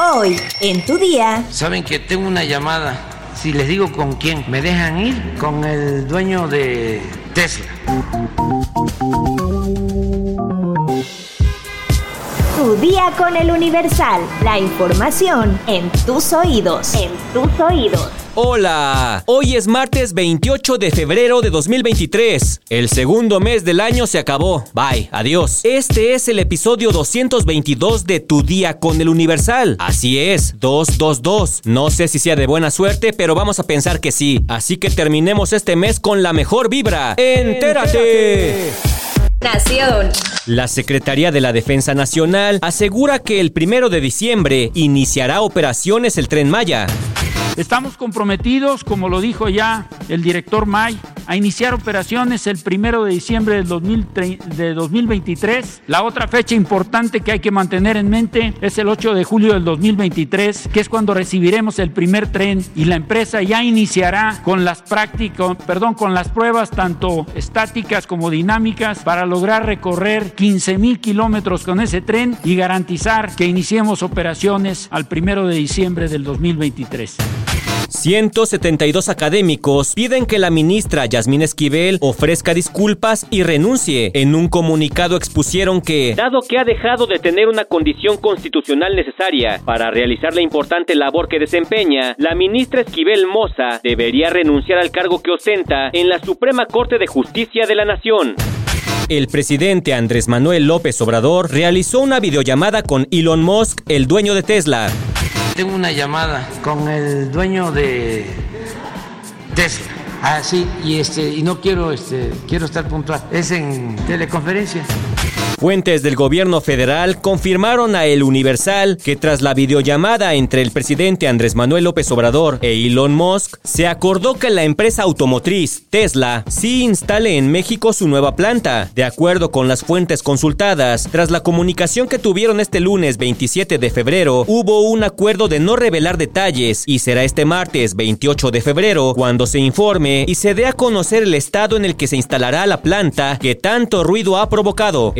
Hoy, en tu día. Saben que tengo una llamada. Si les digo con quién, ¿me dejan ir? Con el dueño de Tesla. Tu día con el Universal. La información en tus oídos. En tus oídos. Hola, hoy es martes 28 de febrero de 2023. El segundo mes del año se acabó. Bye, adiós. Este es el episodio 222 de Tu Día con el Universal. Así es, 222. No sé si sea de buena suerte, pero vamos a pensar que sí. Así que terminemos este mes con la mejor vibra. ¡Entérate! Nación. La Secretaría de la Defensa Nacional asegura que el primero de diciembre iniciará operaciones el tren Maya. Estamos comprometidos, como lo dijo ya el director May, a iniciar operaciones el primero de diciembre del 2023. La otra fecha importante que hay que mantener en mente es el 8 de julio del 2023, que es cuando recibiremos el primer tren y la empresa ya iniciará con las prácticas, perdón, con las pruebas tanto estáticas como dinámicas para lograr recorrer 15 mil kilómetros con ese tren y garantizar que iniciemos operaciones al primero de diciembre del 2023. 172 académicos piden que la ministra Yasmín Esquivel ofrezca disculpas y renuncie. En un comunicado expusieron que, dado que ha dejado de tener una condición constitucional necesaria para realizar la importante labor que desempeña, la ministra Esquivel Moza debería renunciar al cargo que ostenta en la Suprema Corte de Justicia de la Nación. El presidente Andrés Manuel López Obrador realizó una videollamada con Elon Musk, el dueño de Tesla tengo una llamada con el dueño de Tesla. Ah, sí, y este, y no quiero, este, quiero estar puntual. Es en teleconferencia. Fuentes del gobierno federal confirmaron a El Universal que tras la videollamada entre el presidente Andrés Manuel López Obrador e Elon Musk, se acordó que la empresa automotriz Tesla sí instale en México su nueva planta. De acuerdo con las fuentes consultadas, tras la comunicación que tuvieron este lunes 27 de febrero, hubo un acuerdo de no revelar detalles y será este martes 28 de febrero cuando se informe y se dé a conocer el estado en el que se instalará la planta que tanto ruido ha provocado.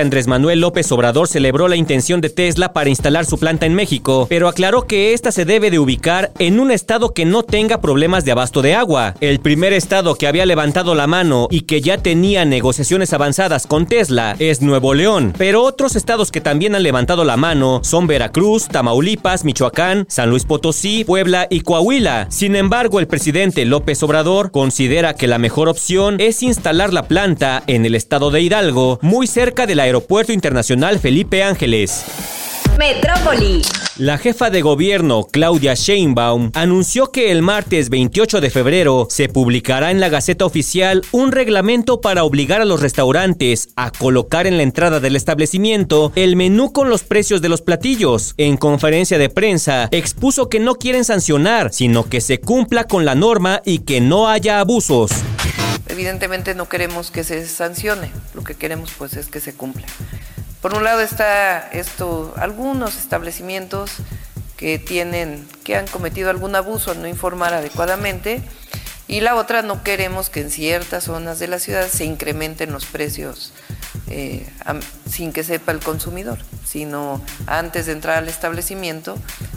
Andrés Manuel López Obrador celebró la intención de Tesla para instalar su planta en México, pero aclaró que esta se debe de ubicar en un estado que no tenga problemas de abasto de agua. El primer estado que había levantado la mano y que ya tenía negociaciones avanzadas con Tesla es Nuevo León, pero otros estados que también han levantado la mano son Veracruz, Tamaulipas, Michoacán, San Luis Potosí, Puebla y Coahuila. Sin embargo, el presidente López Obrador considera que la mejor opción es instalar la planta en el estado de Hidalgo, muy cerca cerca del Aeropuerto Internacional Felipe Ángeles. Metrópoli. La jefa de gobierno, Claudia Sheinbaum, anunció que el martes 28 de febrero se publicará en la Gaceta Oficial un reglamento para obligar a los restaurantes a colocar en la entrada del establecimiento el menú con los precios de los platillos. En conferencia de prensa, expuso que no quieren sancionar, sino que se cumpla con la norma y que no haya abusos. Evidentemente no queremos que se sancione, lo que queremos pues es que se cumpla. Por un lado está esto, algunos establecimientos que tienen, que han cometido algún abuso al no informar adecuadamente, y la otra no queremos que en ciertas zonas de la ciudad se incrementen los precios eh, sin que sepa el consumidor, sino antes de entrar al establecimiento,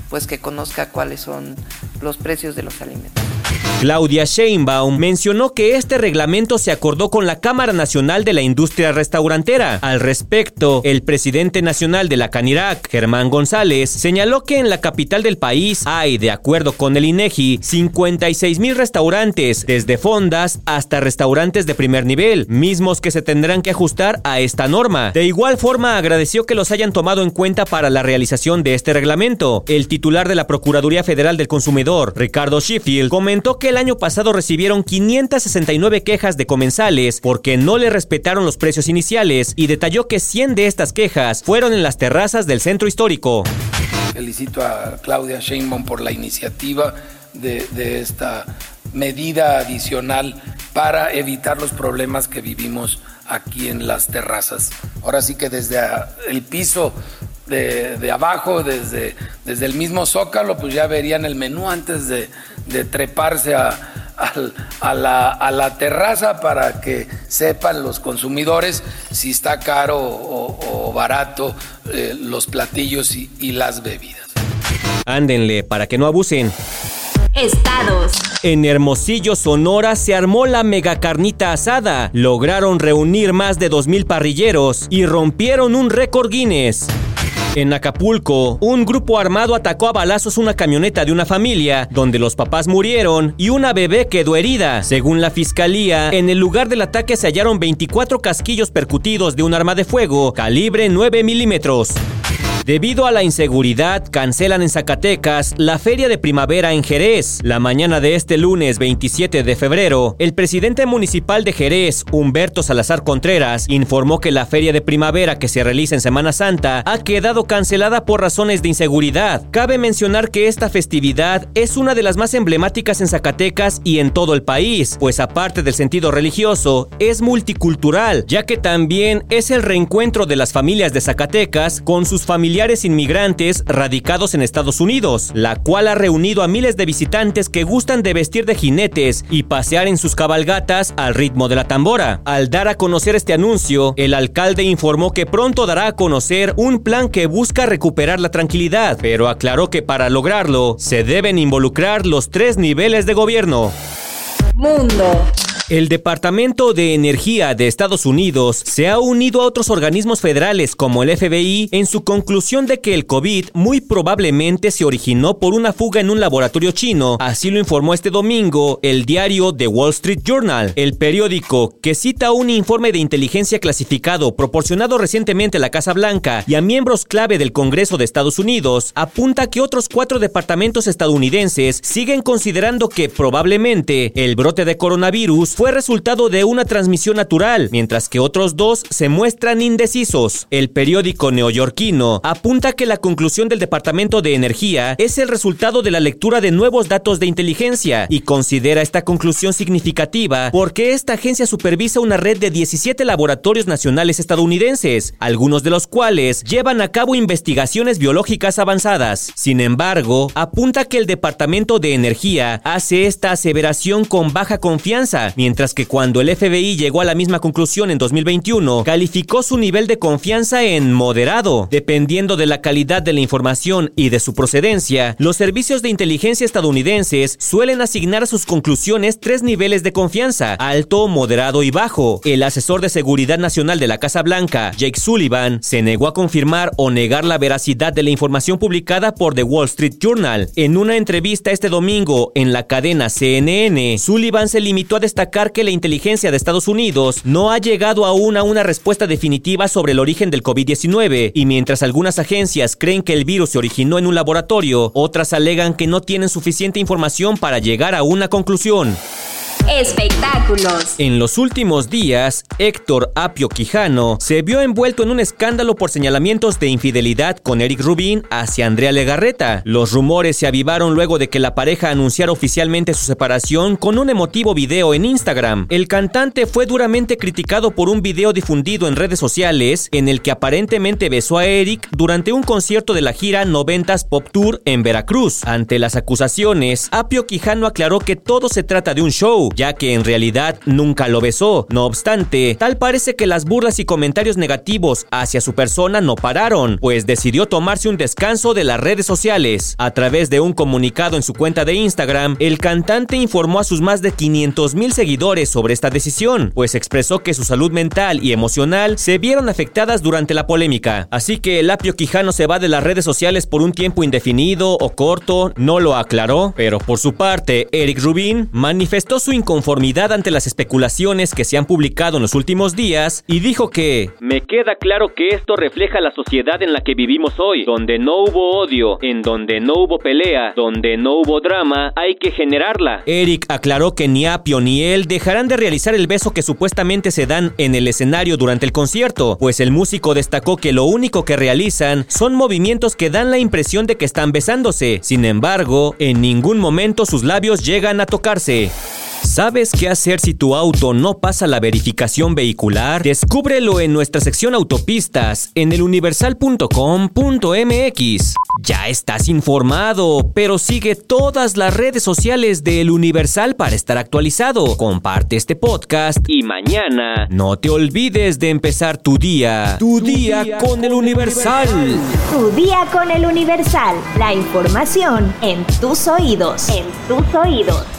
pues que conozca cuáles son los precios de los alimentos. Claudia Sheinbaum mencionó que este reglamento se acordó con la Cámara Nacional de la Industria Restaurantera. Al respecto, el presidente nacional de la Canirac, Germán González, señaló que en la capital del país hay, de acuerdo con el INEGI, 56 mil restaurantes, desde fondas hasta restaurantes de primer nivel, mismos que se tendrán que ajustar a esta norma. De igual forma, agradeció que los hayan tomado en cuenta para la realización de este reglamento. El titular de la Procuraduría Federal del Consumidor, Ricardo Sheffield, comentó que el año pasado recibieron 569 quejas de comensales porque no le respetaron los precios iniciales y detalló que 100 de estas quejas fueron en las terrazas del centro histórico. Felicito a Claudia Sheinbaum por la iniciativa de, de esta medida adicional para evitar los problemas que vivimos aquí en las terrazas. Ahora sí que desde el piso de, abajo, desde, desde el mismo zócalo, pues ya verían el menú antes de, treparse a, la, terraza para que sepan los consumidores si está caro o, barato eh, los platillos y las bebidas. Ándenle para que no abusen. Estados. En Hermosillo, Sonora, se armó la mega carnita asada. Lograron reunir más de 2.000 parrilleros y rompieron un récord Guinness. En Acapulco, un grupo armado atacó a balazos una camioneta de una familia, donde los papás murieron y una bebé quedó herida. Según la fiscalía, en el lugar del ataque se hallaron 24 casquillos percutidos de un arma de fuego calibre 9 milímetros. Debido a la inseguridad, cancelan en Zacatecas la feria de primavera en Jerez. La mañana de este lunes 27 de febrero, el presidente municipal de Jerez, Humberto Salazar Contreras, informó que la feria de primavera que se realiza en Semana Santa ha quedado cancelada por razones de inseguridad. Cabe mencionar que esta festividad es una de las más emblemáticas en Zacatecas y en todo el país, pues aparte del sentido religioso, es multicultural, ya que también es el reencuentro de las familias de Zacatecas con sus familiares inmigrantes radicados en Estados Unidos, la cual ha reunido a miles de visitantes que gustan de vestir de jinetes y pasear en sus cabalgatas al ritmo de la tambora. Al dar a conocer este anuncio, el alcalde informó que pronto dará a conocer un plan que busca recuperar la tranquilidad, pero aclaró que para lograrlo se deben involucrar los tres niveles de gobierno. Mundo. El Departamento de Energía de Estados Unidos se ha unido a otros organismos federales como el FBI en su conclusión de que el COVID muy probablemente se originó por una fuga en un laboratorio chino. Así lo informó este domingo el diario The Wall Street Journal. El periódico, que cita un informe de inteligencia clasificado proporcionado recientemente a la Casa Blanca y a miembros clave del Congreso de Estados Unidos, apunta que otros cuatro departamentos estadounidenses siguen considerando que probablemente el brote de coronavirus fue resultado de una transmisión natural, mientras que otros dos se muestran indecisos. El periódico neoyorquino apunta que la conclusión del Departamento de Energía es el resultado de la lectura de nuevos datos de inteligencia y considera esta conclusión significativa porque esta agencia supervisa una red de 17 laboratorios nacionales estadounidenses, algunos de los cuales llevan a cabo investigaciones biológicas avanzadas. Sin embargo, apunta que el Departamento de Energía hace esta aseveración con baja confianza, que cuando el FBI llegó a la misma conclusión en 2021, calificó su nivel de confianza en moderado. Dependiendo de la calidad de la información y de su procedencia, los servicios de inteligencia estadounidenses suelen asignar a sus conclusiones tres niveles de confianza, alto, moderado y bajo. El asesor de seguridad nacional de la Casa Blanca, Jake Sullivan, se negó a confirmar o negar la veracidad de la información publicada por The Wall Street Journal. En una entrevista este domingo en la cadena CNN, Sullivan se limitó a destacar que la inteligencia de Estados Unidos no ha llegado aún a una respuesta definitiva sobre el origen del COVID-19 y mientras algunas agencias creen que el virus se originó en un laboratorio, otras alegan que no tienen suficiente información para llegar a una conclusión. Espectáculos. En los últimos días, Héctor Apio Quijano se vio envuelto en un escándalo por señalamientos de infidelidad con Eric Rubin hacia Andrea Legarreta. Los rumores se avivaron luego de que la pareja anunciara oficialmente su separación con un emotivo video en Instagram. El cantante fue duramente criticado por un video difundido en redes sociales en el que aparentemente besó a Eric durante un concierto de la gira 90s Pop Tour en Veracruz. Ante las acusaciones, Apio Quijano aclaró que todo se trata de un show, ya que en realidad nunca lo besó. No obstante, tal parece que las burlas y comentarios negativos hacia su persona no pararon, pues decidió tomarse un descanso de las redes sociales. A través de un comunicado en su cuenta de Instagram, el cantante informó a sus más de 500 mil seguidores sobre esta decisión, pues expresó que su salud mental y emocional se vieron afectadas durante la polémica. Así que el apio Quijano se va de las redes sociales por un tiempo indefinido o corto, no lo aclaró, pero por su parte, Eric Rubin manifestó su inconformidad ante las especulaciones que se han publicado en los últimos días y dijo que Me queda claro que esto refleja la sociedad en la que vivimos hoy, donde no hubo odio, en donde no hubo pelea, donde no hubo drama, hay que generarla. Eric aclaró que ni Apio ni él dejarán de realizar el beso que supuestamente se dan en el escenario durante el concierto, pues el músico destacó que lo único que realizan son movimientos que dan la impresión de que están besándose. Sin embargo, en ningún momento sus labios llegan a tocarse. ¿Sabes qué hacer si tu auto no pasa la verificación vehicular? Descúbrelo en nuestra sección autopistas en eluniversal.com.mx. Ya estás informado, pero sigue todas las redes sociales de El Universal para estar actualizado. Comparte este podcast y mañana no te olvides de empezar tu día. Tu, día, día, con El Universal. Tu día con El Universal. La información en tus oídos. En tus oídos.